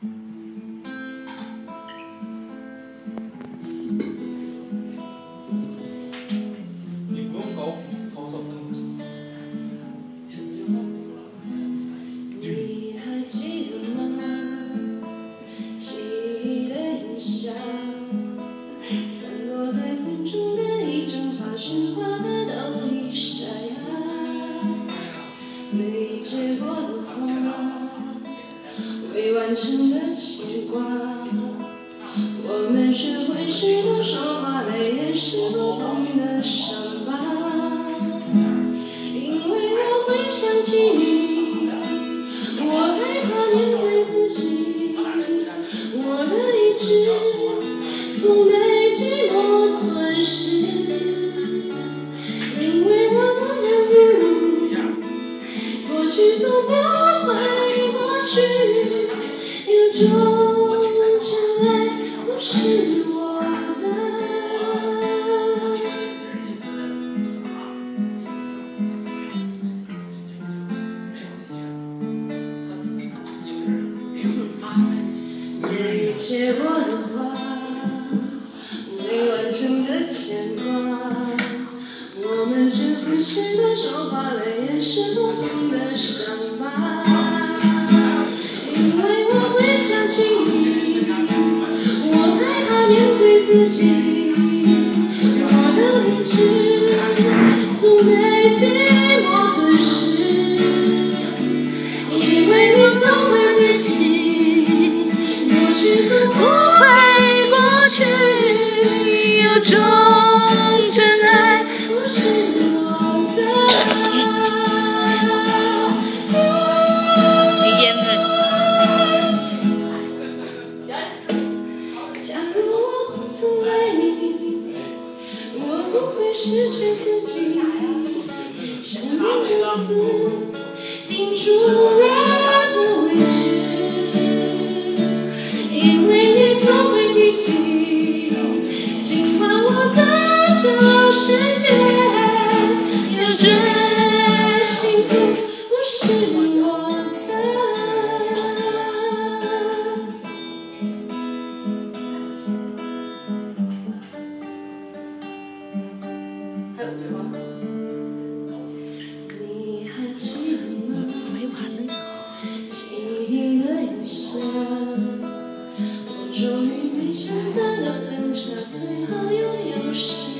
你不用搞斧，未完成的牵挂，我们学会许多说话，泪也是不懂的伤疤。因为我会想起你，我害怕面对自己，我的意志总被寂寞吞噬。因为我不忍不，过去总不会过去。有种真爱不是我的，一切过的话，未完成的牵挂，我们只会习惯说话，了，掩饰不停的伤疤。因为我总会提醒，过去总不失去自己。生命的字定住了的位置，因为你总会提醒，今晚我的的世还有句话，你还记得吗？没完了呢。记忆的眼神，我终于被选择的分岔，最后拥有时。